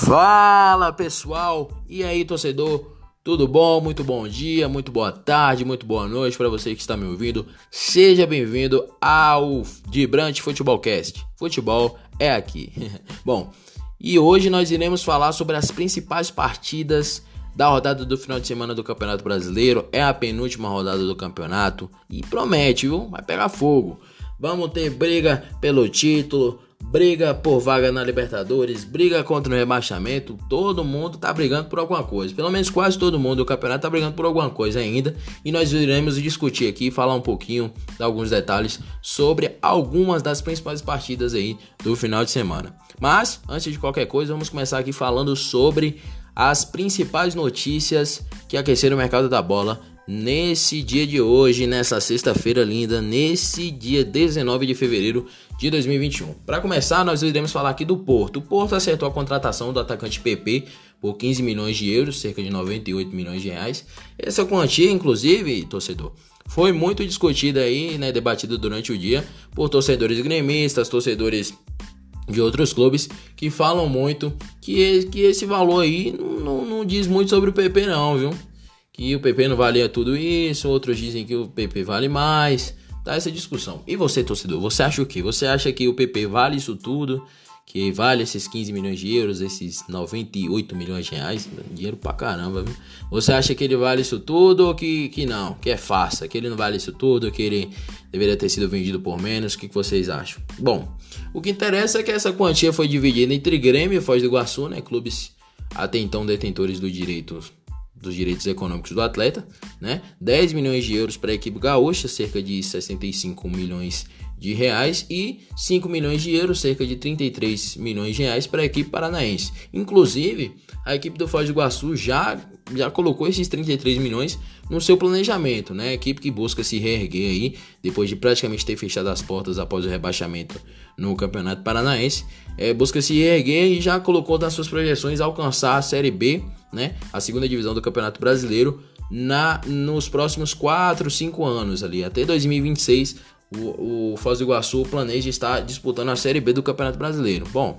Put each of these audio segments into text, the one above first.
Fala pessoal, e aí torcedor, tudo bom? Muito bom dia, muito boa tarde, muito boa noite para você que está me ouvindo. Seja bem-vindo ao Vibrante Futebolcast. Futebol é aqui. bom, e hoje nós iremos falar sobre as principais partidas da rodada do final de semana do Campeonato Brasileiro. É a penúltima rodada do campeonato e promete, viu? Vai pegar fogo. Vamos ter briga pelo título briga por vaga na Libertadores, briga contra o rebaixamento, todo mundo tá brigando por alguma coisa. Pelo menos quase todo mundo do campeonato tá brigando por alguma coisa ainda. E nós iremos discutir aqui, falar um pouquinho de alguns detalhes sobre algumas das principais partidas aí do final de semana. Mas, antes de qualquer coisa, vamos começar aqui falando sobre as principais notícias que aqueceram o mercado da bola nesse dia de hoje, nessa sexta-feira linda, nesse dia 19 de fevereiro de 2021. Para começar, nós iremos falar aqui do Porto. O Porto acertou a contratação do atacante PP por 15 milhões de euros, cerca de 98 milhões de reais. Essa quantia, inclusive, torcedor, foi muito discutida aí, né, debatida durante o dia por torcedores gremistas, torcedores de outros clubes que falam muito que, que esse valor aí não, não, não diz muito sobre o PP não, viu? Que o PP não valia tudo isso, outros dizem que o PP vale mais. Tá essa discussão. E você, torcedor, você acha o quê? Você acha que o PP vale isso tudo? Que vale esses 15 milhões de euros, esses 98 milhões de reais? Dinheiro pra caramba, viu? Você acha que ele vale isso tudo ou que, que não? Que é farsa? Que ele não vale isso tudo? Que ele deveria ter sido vendido por menos? O que, que vocês acham? Bom, o que interessa é que essa quantia foi dividida entre Grêmio e Foz do Iguaçu, né? Clubes até então detentores do direito dos direitos econômicos do atleta, né? 10 milhões de euros para a equipe gaúcha, cerca de 65 milhões de reais e 5 milhões de euros, cerca de 33 milhões de reais para a equipe paranaense. Inclusive, a equipe do Foz do Iguaçu já já colocou esses 33 milhões no seu planejamento, né? Equipe que busca se reerguer aí depois de praticamente ter fechado as portas após o rebaixamento no Campeonato Paranaense, é, busca se reerguer e já colocou nas suas projeções alcançar a Série B né, a segunda divisão do Campeonato Brasileiro na nos próximos 4, 5 anos ali, até 2026, o, o Foz do Iguaçu planeja estar disputando a Série B do Campeonato Brasileiro. Bom,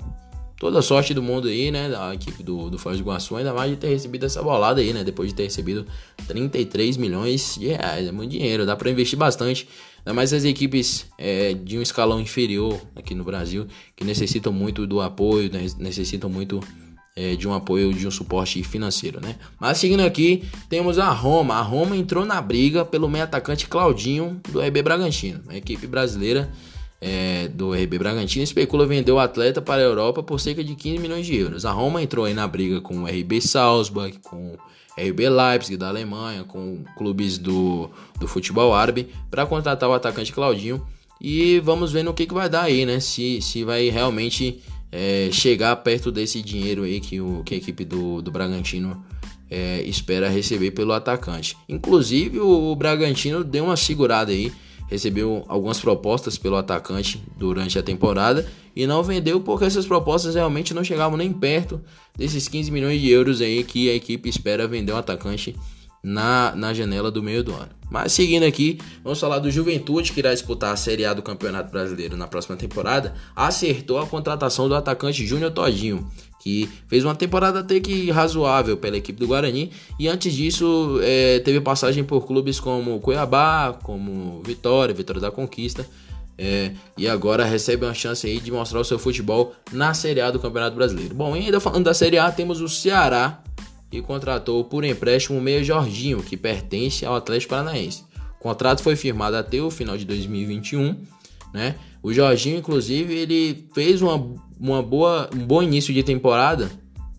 toda sorte do mundo aí, né, da equipe do, do Foz do Iguaçu, ainda mais de ter recebido essa bolada aí, né, depois de ter recebido 33 milhões de reais, é muito dinheiro, dá para investir bastante, ainda mais as equipes é, de um escalão inferior aqui no Brasil, que necessitam muito do apoio, né, necessitam muito é, de um apoio, de um suporte financeiro, né? Mas seguindo aqui, temos a Roma. A Roma entrou na briga pelo meio atacante Claudinho do RB Bragantino. A equipe brasileira é, do RB Bragantino especula vender o atleta para a Europa por cerca de 15 milhões de euros. A Roma entrou aí na briga com o RB Salzburg, com o RB Leipzig da Alemanha, com clubes do, do futebol árabe para contratar o atacante Claudinho. E vamos ver no que, que vai dar aí, né? Se, se vai realmente é, chegar perto desse dinheiro aí que, o, que a equipe do, do Bragantino é, espera receber pelo atacante. Inclusive o, o Bragantino deu uma segurada aí, recebeu algumas propostas pelo atacante durante a temporada e não vendeu porque essas propostas realmente não chegavam nem perto desses 15 milhões de euros aí que a equipe espera vender o atacante na, na janela do meio do ano. Mas seguindo aqui, vamos falar do Juventude, que irá disputar a Série A do Campeonato Brasileiro na próxima temporada. Acertou a contratação do atacante Júnior Todinho, que fez uma temporada até que razoável pela equipe do Guarani. E antes disso, é, teve passagem por clubes como Cuiabá, como Vitória, Vitória da Conquista. É, e agora recebe uma chance aí de mostrar o seu futebol na Série A do Campeonato Brasileiro. Bom, ainda falando da Série A, temos o Ceará e contratou por empréstimo o meia Jorginho, que pertence ao Atlético Paranaense. O contrato foi firmado até o final de 2021, né? O Jorginho, inclusive, ele fez uma, uma boa, um bom início de temporada,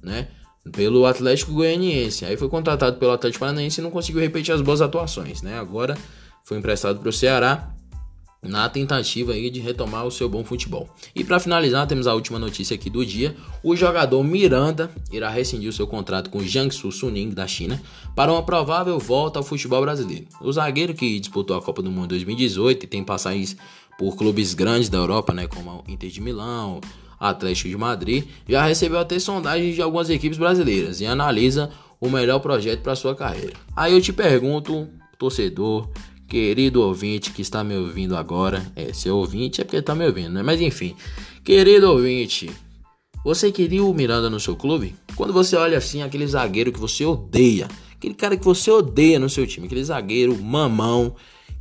né? Pelo Atlético Goianiense. Aí foi contratado pelo Atlético Paranaense e não conseguiu repetir as boas atuações, né? Agora foi emprestado para o Ceará na tentativa aí de retomar o seu bom futebol. E para finalizar, temos a última notícia aqui do dia. O jogador Miranda irá rescindir o seu contrato com o Jiangsu Suning da China para uma provável volta ao futebol brasileiro. O zagueiro que disputou a Copa do Mundo 2018 e tem passagens por clubes grandes da Europa, né, como o Inter de Milão, Atlético de Madrid, já recebeu até sondagens de algumas equipes brasileiras e analisa o melhor projeto para sua carreira. Aí eu te pergunto, torcedor, querido ouvinte que está me ouvindo agora. É, seu ouvinte é porque está me ouvindo, né? Mas enfim, querido ouvinte, Você queria o Miranda no seu clube? Quando você olha assim, aquele zagueiro que você odeia, aquele cara que você odeia no seu time, aquele zagueiro mamão,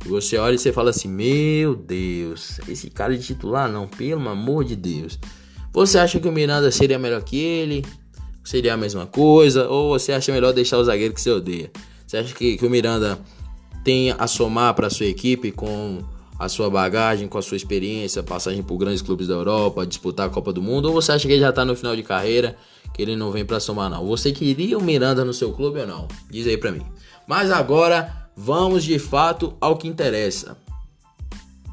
e você olha e você fala assim: Meu Deus, esse cara de titular não, pelo amor de Deus. Você acha que o Miranda seria melhor que ele? Seria a mesma coisa? Ou você acha melhor deixar o zagueiro que você odeia? Você acha que, que o Miranda tem a somar para sua equipe com a sua bagagem, com a sua experiência, passagem por grandes clubes da Europa, disputar a Copa do Mundo? Ou você acha que ele já tá no final de carreira, que ele não vem para somar não? Você queria o Miranda no seu clube ou não? Diz aí para mim. Mas agora vamos de fato ao que interessa.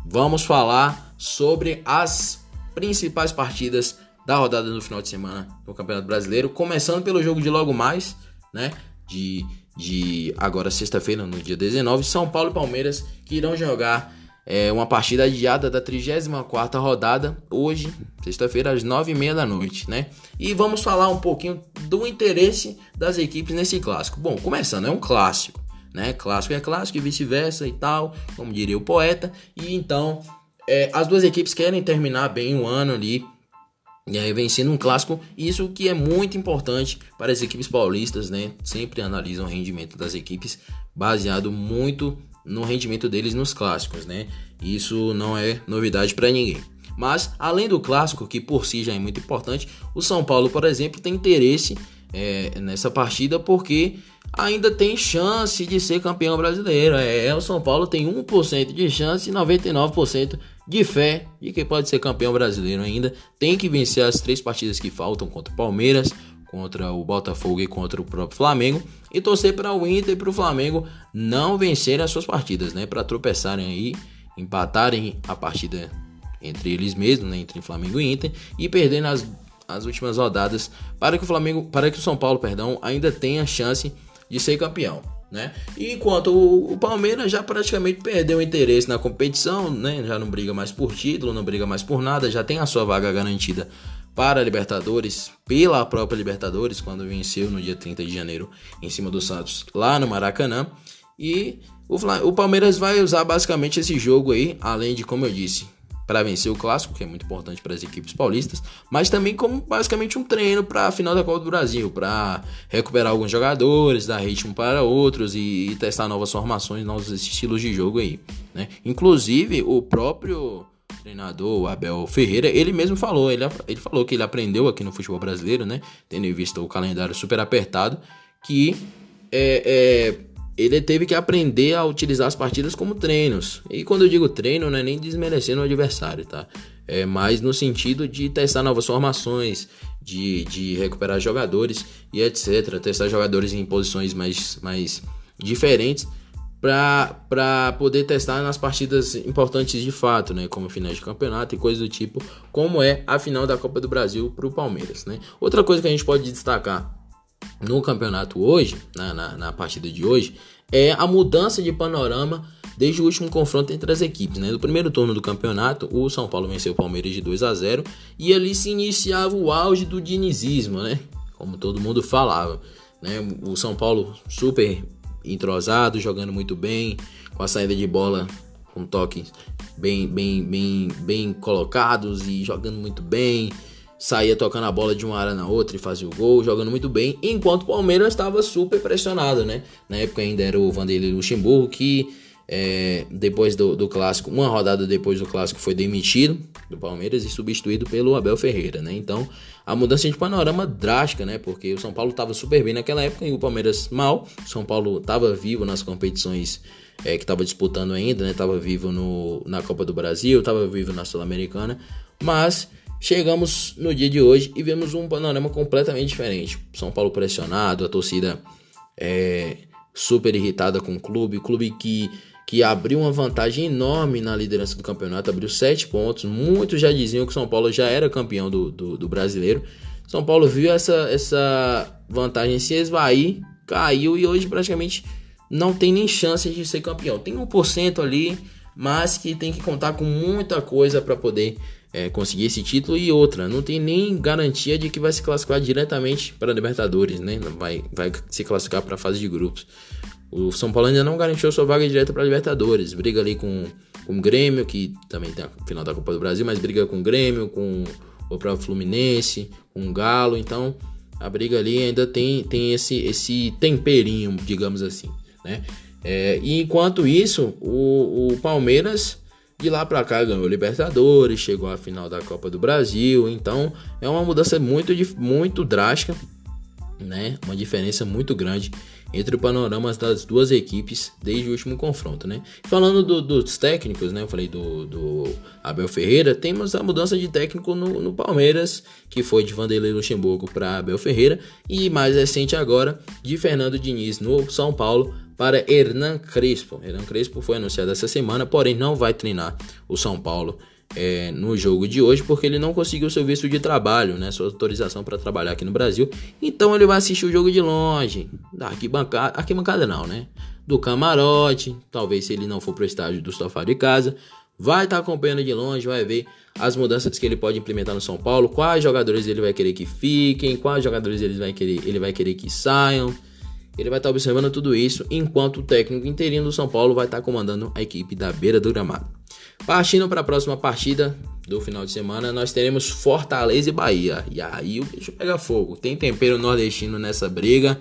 Vamos falar sobre as principais partidas da rodada do final de semana no Campeonato Brasileiro, começando pelo jogo de logo mais, né? De, de agora sexta-feira, no dia 19, São Paulo e Palmeiras que irão jogar é uma partida adiada da 34ª rodada, hoje, sexta-feira, às 9h30 da noite, né? E vamos falar um pouquinho do interesse das equipes nesse clássico. Bom, começando, é um clássico, né? Clássico é clássico e vice-versa e tal, como diria o poeta. E então, é, as duas equipes querem terminar bem o ano ali, e aí vencendo um clássico, isso que é muito importante para as equipes paulistas, né? Sempre analisam o rendimento das equipes baseado muito no rendimento deles nos clássicos, né? Isso não é novidade para ninguém. Mas além do clássico, que por si já é muito importante, o São Paulo, por exemplo, tem interesse é, nessa partida porque ainda tem chance de ser campeão brasileiro. É, o São Paulo tem 1% de chance e 99% de fé de que pode ser campeão brasileiro ainda. Tem que vencer as três partidas que faltam contra o Palmeiras, contra o Botafogo e contra o próprio Flamengo e torcer para o Inter e para o Flamengo não vencerem as suas partidas, né? Para tropeçarem aí, empatarem a partida entre eles mesmos, né? Entre Flamengo e Inter e perdendo as, as últimas rodadas para que o Flamengo, para que o São Paulo, perdão, ainda tenha chance de ser campeão. Né? E enquanto o, o, Palmeiras já praticamente perdeu o interesse na competição, né? já não briga mais por título, não briga mais por nada, já tem a sua vaga garantida para a Libertadores, pela própria Libertadores, quando venceu no dia 30 de janeiro em cima do Santos lá no Maracanã. E o, o Palmeiras vai usar basicamente esse jogo aí, além de, como eu disse, para vencer o clássico, que é muito importante para as equipes paulistas, mas também como basicamente um treino para a final da Copa do Brasil, para recuperar alguns jogadores, dar ritmo para outros e, e, testar novas formações, novos estilos de jogo aí, né? Inclusive o próprio treinador, Abel Ferreira, ele mesmo falou, ele, ele falou que ele aprendeu aqui no futebol brasileiro, né? Tendo em vista o calendário super apertado, que é, é, ele teve que aprender a utilizar as partidas como treinos. E quando eu digo treino, não é nem desmerecendo o adversário, tá? É mais no sentido de testar novas formações, de, de recuperar jogadores e etc. Testar jogadores em posições mais, mais diferentes para poder testar nas partidas importantes de fato, né, como finais de campeonato e coisas do tipo, como é a final da Copa do Brasil para o Palmeiras. Né? Outra coisa que a gente pode destacar no campeonato hoje, na, na, na, partida de hoje, é a mudança de panorama desde o último confronto entre as equipes. Né? No primeiro turno do campeonato, o São Paulo venceu o Palmeiras de 2 a 0 e ali se iniciava o auge do dinizismo, né? como todo mundo falava. Né? O São Paulo super entrosado, jogando muito bem, com a saída de bola com toques bem, bem, bem, bem colocados e jogando muito bem. Saía tocando a bola de uma área na outra e fazia o gol, jogando muito bem, enquanto o Palmeiras estava super pressionado, né? Na época ainda era o Vanderlei Luxemburgo que é, depois do, do, clássico, uma rodada depois do clássico, foi demitido do Palmeiras e substituído pelo Abel Ferreira, né? Então, a mudança de panorama drástica, né? Porque o São Paulo estava super bem naquela época e o Palmeiras mal. O São Paulo estava vivo nas competições é, que estava disputando ainda, né? Tava vivo no, na Copa do Brasil, estava vivo na Sul-Americana, mas chegamos no dia de hoje e vemos um panorama completamente diferente. São Paulo pressionado, a torcida é, super irritada com o clube, clube que que abriu uma vantagem enorme na liderança do campeonato, abriu sete pontos. Muitos já diziam que São Paulo já era campeão do, do, do brasileiro. São Paulo viu essa, essa vantagem se esvair, caiu e hoje praticamente não tem nem chance de ser campeão. Tem 1% ali, mas que tem que contar com muita coisa para poder é, conseguir esse título e outra, não tem nem garantia de que vai se classificar diretamente para a Libertadores, né? Vai, vai se classificar para a fase de grupos. O São Paulo ainda não garantiu sua vaga direta para a Libertadores. Briga ali com, com o Grêmio, que também tem a final da Copa do Brasil, mas briga com o Grêmio, com o próprio Fluminense, um Galo, então a briga ali ainda tem, tem esse, esse temperinho, digamos assim, né? É, e enquanto isso, o, o Palmeiras de lá para cá ganhou Libertadores, chegou à final da Copa do Brasil, então é uma mudança muito, muito drástica, né? Uma diferença muito grande entre o panorama das duas equipes desde o último confronto, né? Falando do, dos técnicos, né? Eu falei do, do, Abel Ferreira, temos a mudança de técnico no, no Palmeiras, que foi de Vanderlei Luxemburgo para Abel Ferreira, e mais recente agora, de Fernando Diniz no São Paulo para Hernan Crespo. Hernan Crespo foi anunciado essa semana, porém não vai treinar o São Paulo é, no jogo de hoje, porque ele não conseguiu seu visto de trabalho, né, sua autorização para trabalhar aqui no Brasil. Então ele vai assistir o jogo de longe, da arquibancada, arquibancada não, né? Do camarote, talvez se ele não for para o estádio do sofá de casa, vai estar tá acompanhando de longe, vai ver as mudanças que ele pode implementar no São Paulo, quais jogadores ele vai querer que fiquem, quais jogadores ele vai querer, ele vai querer que saiam. Ele vai estar tá observando tudo isso enquanto o técnico interino do São Paulo vai estar tá comandando a equipe da beira do gramado. Partindo para a próxima partida do final de semana, nós teremos Fortaleza e Bahia. E aí o bicho pega fogo. Tem tempero nordestino nessa briga.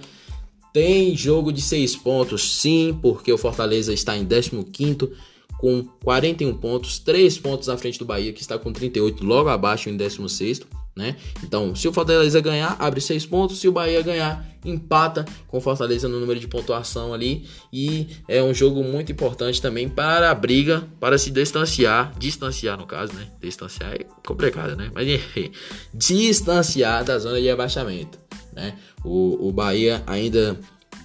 Tem jogo de 6 pontos, sim, porque o Fortaleza está em 15 com 41 pontos, 3 pontos à frente do Bahia, que está com 38, logo abaixo em 16 né? Então, se o Fortaleza ganhar, abre 6 pontos. Se o Bahia ganhar, empata com o Fortaleza no número de pontuação ali. E é um jogo muito importante também para a briga, para se distanciar, distanciar no caso, né? Distanciar é complicado, né? Mas enfim, distanciar da zona de rebaixamento, né? O, o Bahia ainda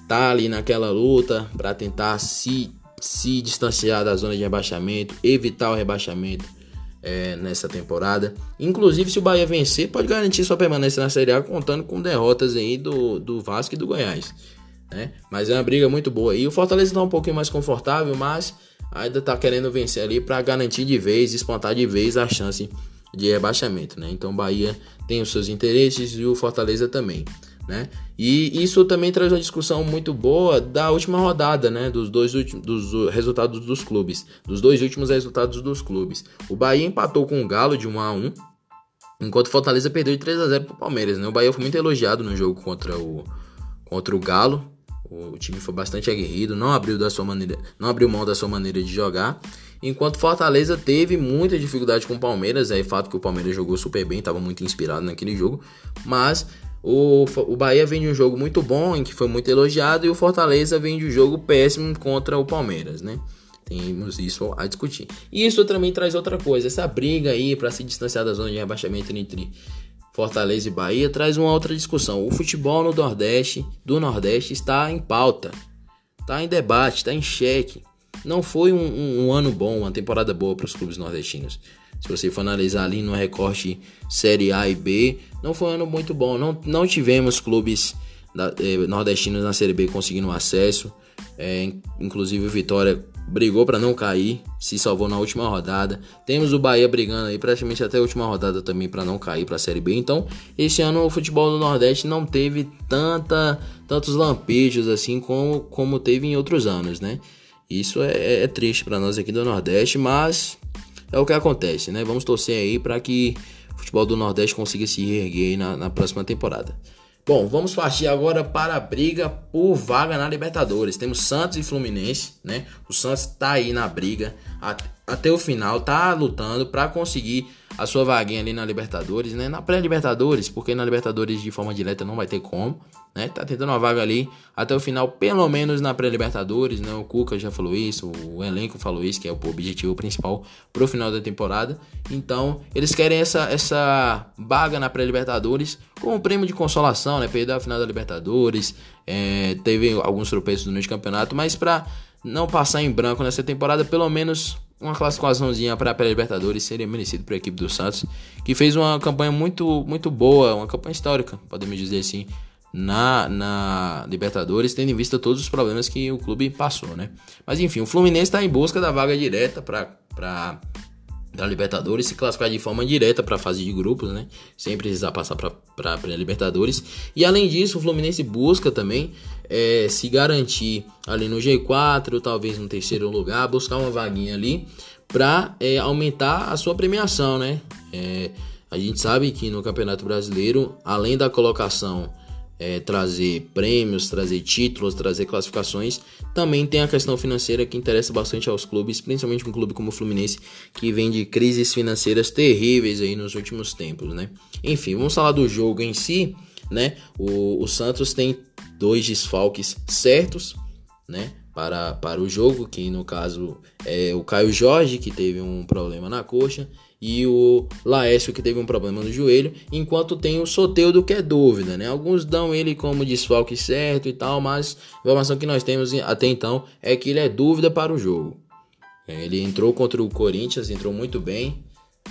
tá ali naquela luta para tentar se, se distanciar da zona de rebaixamento, evitar o rebaixamento é, nessa temporada. Inclusive, se o Bahia vencer, pode garantir sua permanência na Série A, contando com derrotas aí do, do Vasco e do Goiás. Né? Mas é uma briga muito boa. E o Fortaleza está um pouquinho mais confortável, mas ainda está querendo vencer ali para garantir de vez, espantar de vez a chance de rebaixamento. Né? Então, o Bahia tem os seus interesses e o Fortaleza também né? E isso também traz uma discussão muito boa da última rodada, né? Dos dois últimos dos resultados dos clubes, dos dois últimos resultados dos clubes. O Bahia empatou com o Galo de 1 a 1, enquanto o Fortaleza perdeu de 3 a 0 para o Palmeiras, né? O Bahia foi muito elogiado no jogo contra o contra o Galo. O time foi bastante aguerrido, não abriu da sua maneira, não abriu mão da sua maneira de jogar. Enquanto Fortaleza teve muita dificuldade com o Palmeiras, é fato que o Palmeiras jogou super bem, estava muito inspirado naquele jogo, mas o, o Bahia vem de um jogo muito bom, em que foi muito elogiado, e o Fortaleza vem de um jogo péssimo contra o Palmeiras, né? Temos isso a discutir. E isso também traz outra coisa, essa briga aí para se distanciar da zona de rebaixamento entre Fortaleza e Bahia traz uma outra discussão. O futebol no Nordeste, do Nordeste, está em pauta, está em debate, está em xeque. Não foi um, um, um ano bom, uma temporada boa para os clubes nordestinos. Se você for analisar ali no recorte Série A e B, não foi um ano muito bom. Não, não tivemos clubes da, eh, nordestinos na Série B conseguindo acesso. É, inclusive o Vitória brigou para não cair, se salvou na última rodada. Temos o Bahia brigando aí praticamente até a última rodada também para não cair para a Série B. Então, esse ano o futebol do Nordeste não teve tanta tantos lampejos assim como, como teve em outros anos, né? Isso é, é triste para nós aqui do Nordeste, mas é o que acontece, né? Vamos torcer aí para que o futebol do Nordeste consiga se erguer na, na próxima temporada. Bom, vamos partir agora para a briga por vaga na Libertadores. Temos Santos e Fluminense, né? O Santos tá aí na briga até o final, tá lutando para conseguir a sua vaguinha ali na Libertadores, né? Na pré-Libertadores, porque na Libertadores de forma direta não vai ter como, né? Tá tentando uma vaga ali até o final, pelo menos na pré-Libertadores, né? O Cuca já falou isso, o elenco falou isso, que é o objetivo principal pro final da temporada. Então, eles querem essa, essa vaga na pré-Libertadores como prêmio de consolação, né? Perder a final da Libertadores, é, teve alguns tropeços no meio de campeonato, mas para não passar em branco nessa temporada, pelo menos uma classificaçãozinha para a Libertadores seria merecido para a equipe do Santos, que fez uma campanha muito, muito boa, uma campanha histórica, podemos dizer assim, na, na Libertadores, tendo em vista todos os problemas que o clube passou, né? Mas enfim, o Fluminense está em busca da vaga direta para da Libertadores, se classificar de forma direta para a fase de grupos, né? Sem precisar passar para a Libertadores. E além disso, o Fluminense busca também é, se garantir ali no G4, talvez no terceiro lugar, buscar uma vaguinha ali para é, aumentar a sua premiação, né? É, A gente sabe que no Campeonato Brasileiro, além da colocação é, trazer prêmios, trazer títulos, trazer classificações, também tem a questão financeira que interessa bastante aos clubes, principalmente um clube como o Fluminense, que vem de crises financeiras terríveis aí nos últimos tempos, né? Enfim, vamos falar do jogo em si, né? O, o Santos tem dois desfalques certos, né? Para, para o jogo, que no caso é o Caio Jorge, que teve um problema na coxa, e o Laércio que teve um problema no joelho, enquanto tem o Soteudo que é dúvida, né? Alguns dão ele como desfalque certo e tal, mas a informação que nós temos até então é que ele é dúvida para o jogo. É, ele entrou contra o Corinthians, entrou muito bem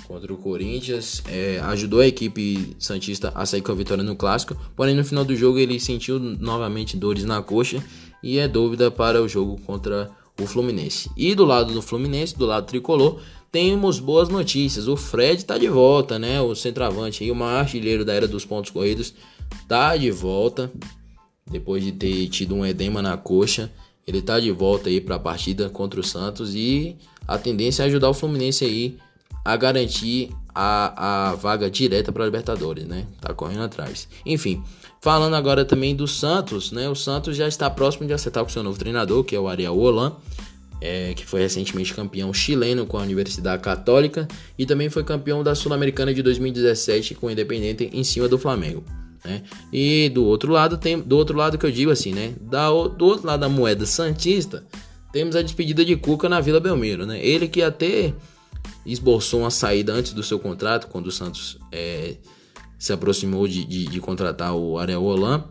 contra o Corinthians, é, ajudou a equipe Santista a sair com a vitória no clássico, porém no final do jogo ele sentiu novamente dores na coxa e é dúvida para o jogo contra o Fluminense. E do lado do Fluminense, do lado tricolor, temos boas notícias. O Fred tá de volta, né? O centroavante aí, o maior artilheiro da era dos pontos corridos, tá de volta. Depois de ter tido um edema na coxa, ele tá de volta aí para a partida contra o Santos e a tendência é ajudar o Fluminense aí a garantir a, a vaga direta para Libertadores, né? Tá correndo atrás. Enfim, falando agora também do Santos, né? O Santos já está próximo de acertar com seu novo treinador, que é o Ariel Holan é, que foi recentemente campeão chileno com a Universidade Católica e também foi campeão da Sul-Americana de 2017 com o Independente em cima do Flamengo. Né? E do outro lado tem do outro lado que eu digo assim, né? Da, do outro lado da moeda santista temos a despedida de Cuca na Vila Belmiro, né? Ele que até esboçou uma saída antes do seu contrato quando o Santos é, se aproximou de, de, de contratar o Ariel Holan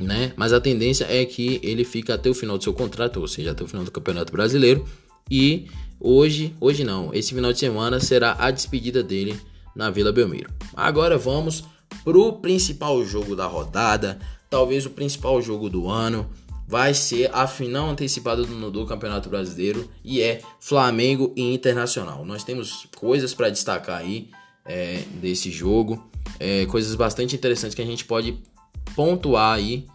né? Mas a tendência é que ele fica até o final do seu contrato, ou seja, até o final do Campeonato Brasileiro. E hoje, hoje não, esse final de semana será a despedida dele na Vila Belmiro. Agora vamos pro principal jogo da rodada, talvez o principal jogo do ano. Vai ser a final antecipada do, do Campeonato Brasileiro e é Flamengo e Internacional. Nós temos coisas para destacar aí é, desse jogo, é, coisas bastante interessantes que a gente pode pontuar aí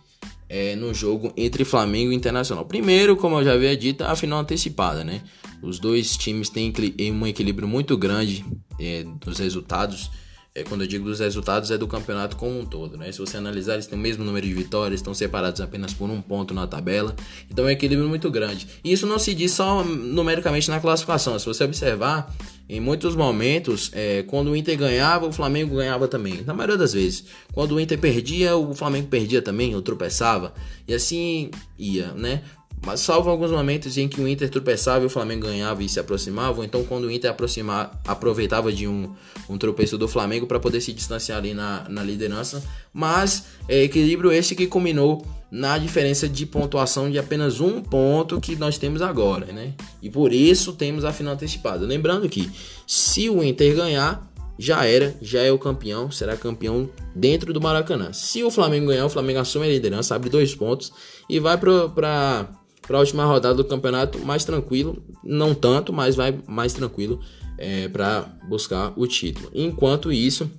é, no jogo entre Flamengo e Internacional. Primeiro, como eu já havia dito, a final antecipada, né? Os dois times têm um equilíbrio muito grande é, dos resultados. É, quando eu digo dos resultados, é do campeonato como um todo, né? Se você analisar, eles têm o mesmo número de vitórias, estão separados apenas por um ponto na tabela. Então é um equilíbrio muito grande. E isso não se diz só numericamente na classificação. Se você observar, em muitos momentos, é, quando o Inter ganhava, o Flamengo ganhava também. Na maioria das vezes. Quando o Inter perdia, o Flamengo perdia também, ou tropeçava. E assim ia, né? Mas salvo alguns momentos em que o Inter tropeçava e o Flamengo ganhava e se aproximava, ou então quando o Inter aproximava, aproveitava de um, um tropeço do Flamengo para poder se distanciar ali na, na liderança. Mas é equilíbrio esse que culminou na diferença de pontuação de apenas um ponto que nós temos agora, né? E por isso temos a final antecipada. Lembrando que se o Inter ganhar, já era, já é o campeão, será campeão dentro do Maracanã. Se o Flamengo ganhar, o Flamengo assume a liderança, abre dois pontos e vai para para a última rodada do campeonato mais tranquilo, não tanto, mas vai mais tranquilo é, para buscar o título. Enquanto isso,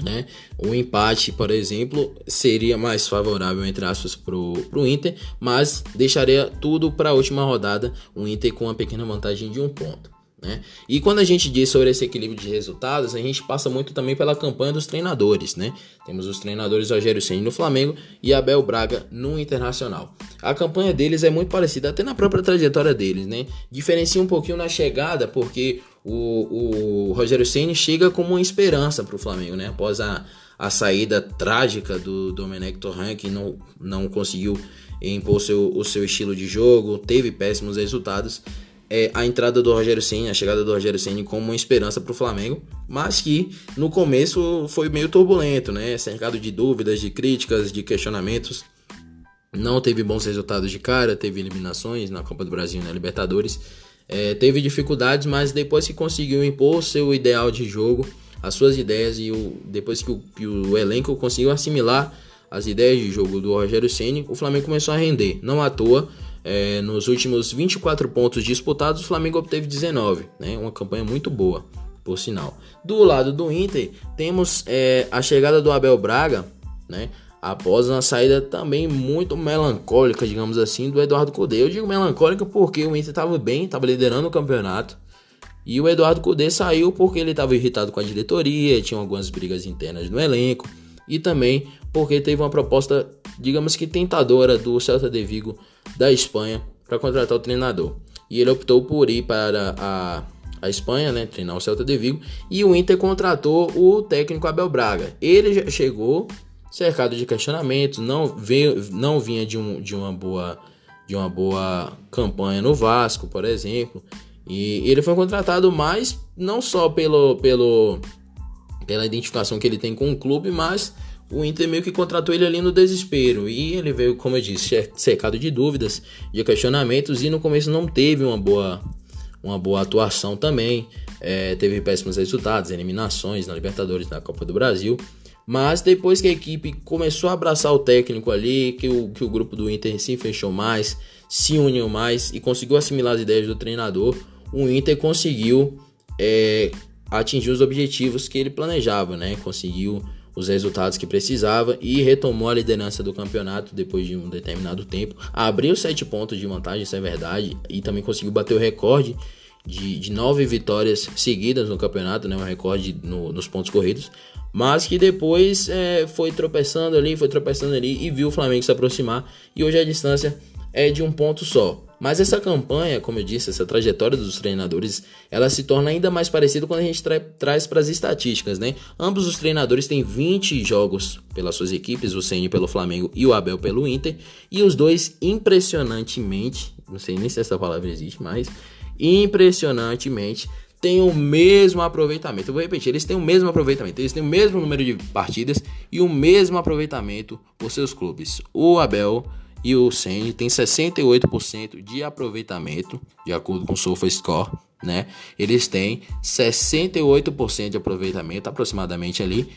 né, um empate, por exemplo, seria mais favorável entre aspas para o Inter, mas deixaria tudo para a última rodada, o Inter com uma pequena vantagem de um ponto. Né? E quando a gente diz sobre esse equilíbrio de resultados, a gente passa muito também pela campanha dos treinadores. Né? Temos os treinadores Rogério Senna no Flamengo e Abel Braga no Internacional. A campanha deles é muito parecida, até na própria trajetória deles. Né? Diferencia um pouquinho na chegada, porque o, o Rogério Senna chega como uma esperança para o Flamengo, né? após a, a saída trágica do Domenech Torran, que não, não conseguiu impor seu, o seu estilo de jogo, teve péssimos resultados é, a entrada do Rogério Senna, a chegada do Rogério Senna como uma esperança para o Flamengo, mas que no começo foi meio turbulento, né? Cercado de dúvidas, de críticas, de questionamentos. Não teve bons resultados de cara, teve eliminações na Copa do Brasil e na Libertadores. É, teve dificuldades, mas depois que conseguiu impor seu ideal de jogo, as suas ideias e o, depois que o, que o elenco conseguiu assimilar as ideias de jogo do Rogério Ceni, o Flamengo começou a render. Não à toa, é, nos últimos 24 pontos disputados, o Flamengo obteve 19, né? uma campanha muito boa, por sinal. Do lado do Inter, temos é, a chegada do Abel Braga, né? após uma saída também muito melancólica, digamos assim, do Eduardo Cudê. Eu digo melancólica porque o Inter estava bem, estava liderando o campeonato, E o Eduardo Cudê saiu porque ele estava irritado com a diretoria, tinha algumas brigas internas no elenco e também porque teve uma proposta, digamos que tentadora do Celta de Vigo da Espanha para contratar o treinador. E ele optou por ir para a, a Espanha, né, treinar o Celta de Vigo, e o Inter contratou o técnico Abel Braga. Ele já chegou cercado de questionamentos, não veio, não vinha de, um, de uma boa de uma boa campanha no Vasco, por exemplo. E ele foi contratado mais não só pelo, pelo pela identificação que ele tem com o clube, mas o Inter meio que contratou ele ali no desespero. E ele veio, como eu disse, cercado de dúvidas, de questionamentos, e no começo não teve uma boa, uma boa atuação também. É, teve péssimos resultados, eliminações na Libertadores, na Copa do Brasil. Mas depois que a equipe começou a abraçar o técnico ali, que o, que o grupo do Inter se fechou mais, se uniu mais e conseguiu assimilar as ideias do treinador, o Inter conseguiu é, atingir os objetivos que ele planejava, né? Conseguiu os resultados que precisava e retomou a liderança do campeonato depois de um determinado tempo. Abriu sete pontos de vantagem, isso é verdade, e também conseguiu bater o recorde de, de nove vitórias seguidas no campeonato, né? Um recorde no, nos pontos corridos mas que depois é, foi tropeçando ali, foi tropeçando ali e viu o Flamengo se aproximar e hoje a distância é de um ponto só. Mas essa campanha, como eu disse, essa trajetória dos treinadores, ela se torna ainda mais parecida quando a gente tra traz para as estatísticas, né? Ambos os treinadores têm 20 jogos pelas suas equipes, o Ceni pelo Flamengo e o Abel pelo Inter, e os dois impressionantemente, não sei nem se essa palavra existe, mas impressionantemente têm o mesmo aproveitamento. Eu vou repetir, eles têm o mesmo aproveitamento. Eles têm o mesmo número de partidas e o mesmo aproveitamento por seus clubes. O Abel e o Senni têm 68% de aproveitamento, de acordo com o SofaScore, né? Eles têm 68% de aproveitamento aproximadamente ali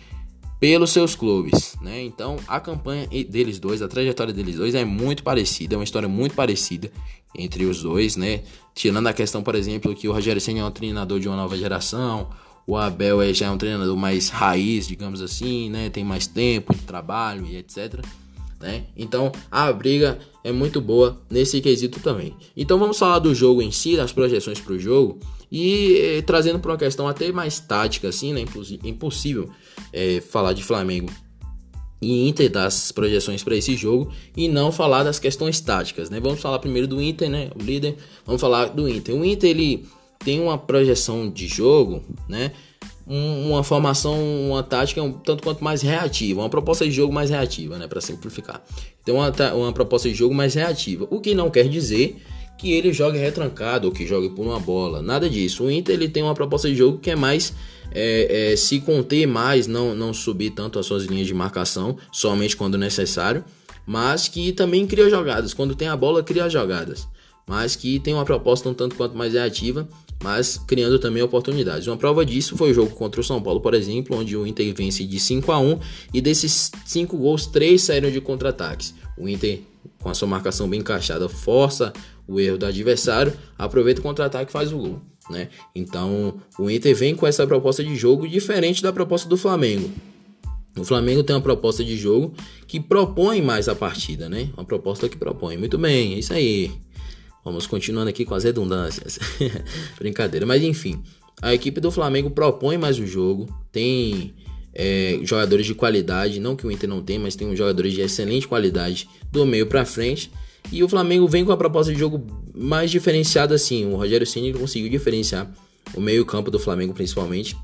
pelos seus clubes, né? Então a campanha deles dois, a trajetória deles dois é muito parecida, é uma história muito parecida entre os dois, né? Tirando a questão, por exemplo, que o Rogério Senna é um treinador de uma nova geração, o Abel é já é um treinador mais raiz, digamos assim, né? Tem mais tempo de trabalho e etc. Né? Então a briga é muito boa nesse quesito também. Então vamos falar do jogo em si, das projeções para o jogo e eh, trazendo para uma questão até mais tática, assim, né? Impossível eh, falar de Flamengo e Inter das projeções para esse jogo e não falar das questões táticas, né? Vamos falar primeiro do Inter, né? O líder. Vamos falar do Inter. O Inter ele tem uma projeção de jogo, né? Um, uma formação, uma tática um tanto quanto mais reativa, uma proposta de jogo mais reativa, né? Para simplificar. Então uma, uma proposta de jogo mais reativa, o que não quer dizer que ele jogue retrancado ou que jogue por uma bola, nada disso. O Inter ele tem uma proposta de jogo que é mais é, é, se conter mais, não, não subir tanto as suas linhas de marcação, somente quando necessário, mas que também cria jogadas. Quando tem a bola, cria jogadas. Mas que tem uma proposta um tanto quanto mais reativa, mas criando também oportunidades. Uma prova disso foi o jogo contra o São Paulo, por exemplo, onde o Inter vence de 5 a 1 e desses 5 gols, 3 saíram de contra-ataques. O Inter, com a sua marcação bem encaixada, força o erro do adversário, aproveita o contra-ataque e faz o gol. Né? Então o Inter vem com essa proposta de jogo diferente da proposta do Flamengo. O Flamengo tem uma proposta de jogo que propõe mais a partida, né? Uma proposta que propõe. Muito bem, é isso aí. Vamos continuando aqui com as redundâncias. Brincadeira, mas enfim. A equipe do Flamengo propõe mais o jogo, tem é, jogadores de qualidade, não que o Inter não tem, mas tem jogadores de excelente qualidade do meio para frente e o Flamengo vem com a proposta de jogo mais diferenciada assim. O Rogério Ceni conseguiu diferenciar o meio-campo do Flamengo principalmente,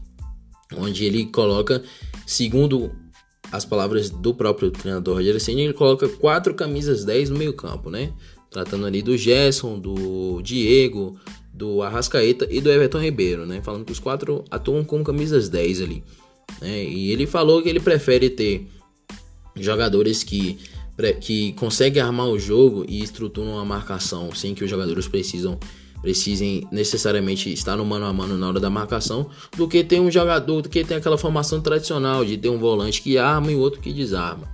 onde ele coloca, segundo as palavras do próprio treinador Rogério Ceni, ele coloca quatro camisas 10 no meio-campo, né? Tratando ali do Gerson, do Diego, do Arrascaeta e do Everton Ribeiro, né? Falando que os quatro atuam com camisas 10 ali. Né? E ele falou que ele prefere ter jogadores que que consegue armar o jogo e estrutura uma marcação sem que os jogadores precisam precisem necessariamente estar no mano a mano na hora da marcação, do que ter um jogador que tem aquela formação tradicional de ter um volante que arma e outro que desarma.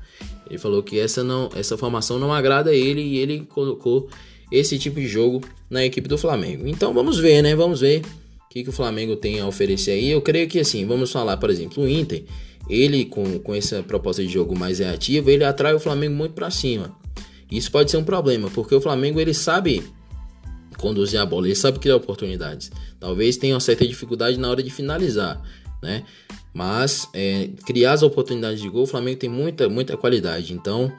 Ele falou que essa não, essa formação não agrada a ele e ele colocou esse tipo de jogo na equipe do Flamengo. Então vamos ver, né? Vamos ver o que, que o Flamengo tem a oferecer aí. Eu creio que assim, vamos falar, por exemplo, o Inter ele com, com essa proposta de jogo mais reativa, ele atrai o Flamengo muito para cima. Isso pode ser um problema, porque o Flamengo ele sabe conduzir a bola, ele sabe criar oportunidades. Talvez tenha uma certa dificuldade na hora de finalizar, né? Mas é, criar as oportunidades de gol, o Flamengo tem muita, muita qualidade. Então,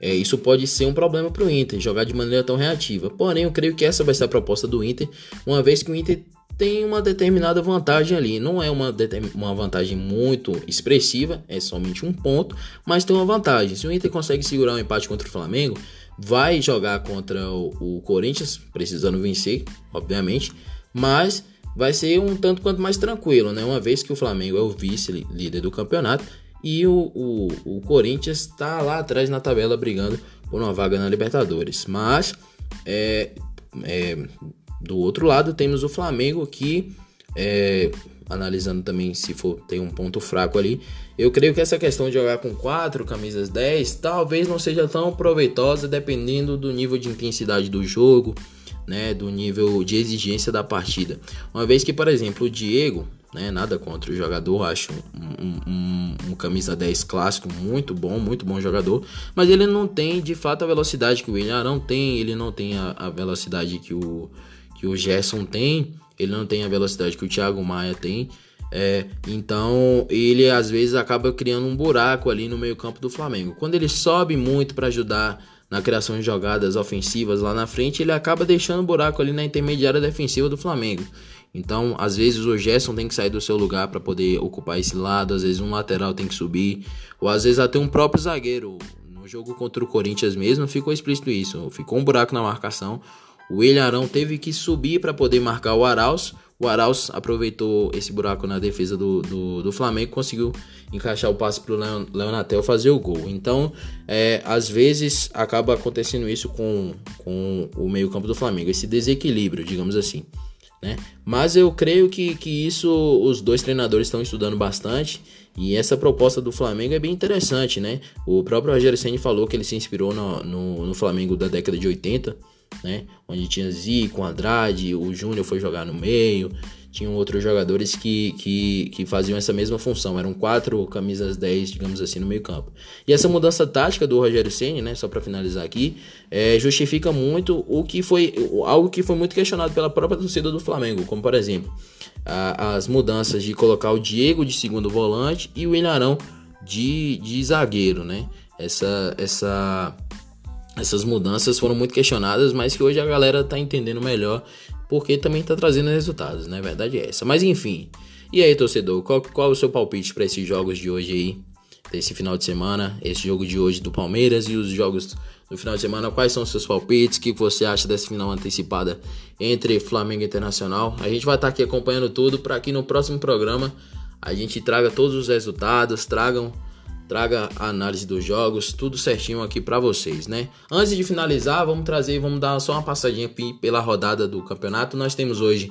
é, isso pode ser um problema para o Inter, jogar de maneira tão reativa. Porém, eu creio que essa vai ser a proposta do Inter, uma vez que o Inter tem uma determinada vantagem ali. Não é uma, uma vantagem muito expressiva, é somente um ponto, mas tem uma vantagem. Se o Inter consegue segurar um empate contra o Flamengo, vai jogar contra o, o Corinthians, precisando vencer, obviamente, mas vai ser um tanto quanto mais tranquilo, né? Uma vez que o Flamengo é o vice-líder do campeonato e o, o, o Corinthians está lá atrás na tabela brigando por uma vaga na Libertadores. Mas é, é, do outro lado temos o Flamengo que é, analisando também se for tem um ponto fraco ali. Eu creio que essa questão de jogar com 4 camisas 10 talvez não seja tão proveitosa dependendo do nível de intensidade do jogo, né, do nível de exigência da partida. Uma vez que, por exemplo, o Diego, né, nada contra o jogador, acho um, um, um, camisa 10 clássico muito bom, muito bom jogador, mas ele não tem de fato a velocidade que o William não tem, ele não tem a, a velocidade que o, que o Gerson tem, ele não tem a velocidade que o Thiago Maia tem. É, então ele às vezes acaba criando um buraco ali no meio campo do Flamengo. Quando ele sobe muito para ajudar na criação de jogadas ofensivas lá na frente, ele acaba deixando um buraco ali na intermediária defensiva do Flamengo. Então, às vezes o Gerson tem que sair do seu lugar para poder ocupar esse lado, às vezes um lateral tem que subir, ou às vezes até um próprio zagueiro. No jogo contra o Corinthians mesmo ficou explícito isso, ficou um buraco na marcação. O Ilharão teve que subir para poder marcar o Arauz. O Arauz aproveitou esse buraco na defesa do, do, do Flamengo conseguiu encaixar o passe para o Leonatel fazer o gol. Então, é, às vezes acaba acontecendo isso com, com o meio-campo do Flamengo, esse desequilíbrio, digamos assim. Né? Mas eu creio que, que isso os dois treinadores estão estudando bastante e essa proposta do Flamengo é bem interessante, né? O próprio Rogério Senni falou que ele se inspirou no, no, no Flamengo da década de 80, né? Onde tinha Zico, Andrade, o Júnior foi jogar no meio, tinham outros jogadores que, que, que faziam essa mesma função, eram quatro camisas 10, digamos assim, no meio campo. E essa mudança tática do Rogério Ceni, né, só para finalizar aqui, é, justifica muito o que foi algo que foi muito questionado pela própria torcida do Flamengo, como por exemplo, a, as mudanças de colocar o Diego de segundo volante e o Ilharão de, de zagueiro, né? Essa essa essas mudanças foram muito questionadas, mas que hoje a galera tá entendendo melhor, porque também tá trazendo resultados, né? Verdade é essa. Mas enfim. E aí, torcedor, qual, qual é o seu palpite para esses jogos de hoje aí? Desse final de semana, esse jogo de hoje do Palmeiras e os jogos do final de semana. Quais são os seus palpites? O que você acha dessa final antecipada entre Flamengo e Internacional? A gente vai estar tá aqui acompanhando tudo para que no próximo programa a gente traga todos os resultados, tragam traga a análise dos jogos, tudo certinho aqui para vocês, né? Antes de finalizar, vamos trazer, vamos dar só uma passadinha pela rodada do campeonato. Nós temos hoje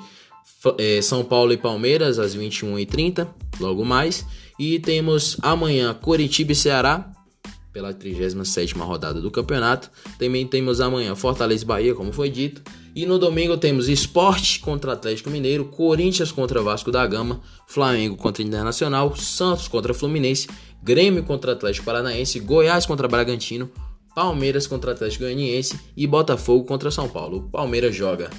é, São Paulo e Palmeiras às 21h30, logo mais, e temos amanhã Coritiba e Ceará pela 37ª rodada do campeonato. Também temos amanhã Fortaleza e Bahia, como foi dito. E no domingo temos Esporte contra Atlético Mineiro, Corinthians contra Vasco da Gama, Flamengo contra Internacional, Santos contra Fluminense Grêmio contra Atlético Paranaense, Goiás contra Bragantino, Palmeiras contra Atlético Goianiense e Botafogo contra São Paulo. O Palmeiras joga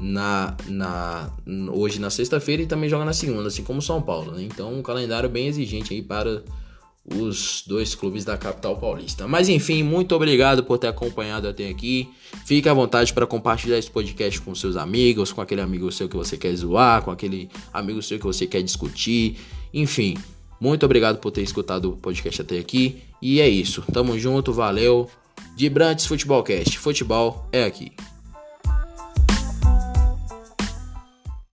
na, na hoje na sexta-feira e também joga na segunda, assim como São Paulo. Né? Então, um calendário bem exigente aí para os dois clubes da capital paulista. Mas enfim, muito obrigado por ter acompanhado até aqui. Fique à vontade para compartilhar esse podcast com seus amigos, com aquele amigo seu que você quer zoar, com aquele amigo seu que você quer discutir. Enfim, muito obrigado por ter escutado o podcast até aqui. E é isso. Tamo junto, valeu. Dibrantes Futebolcast. Futebol é aqui.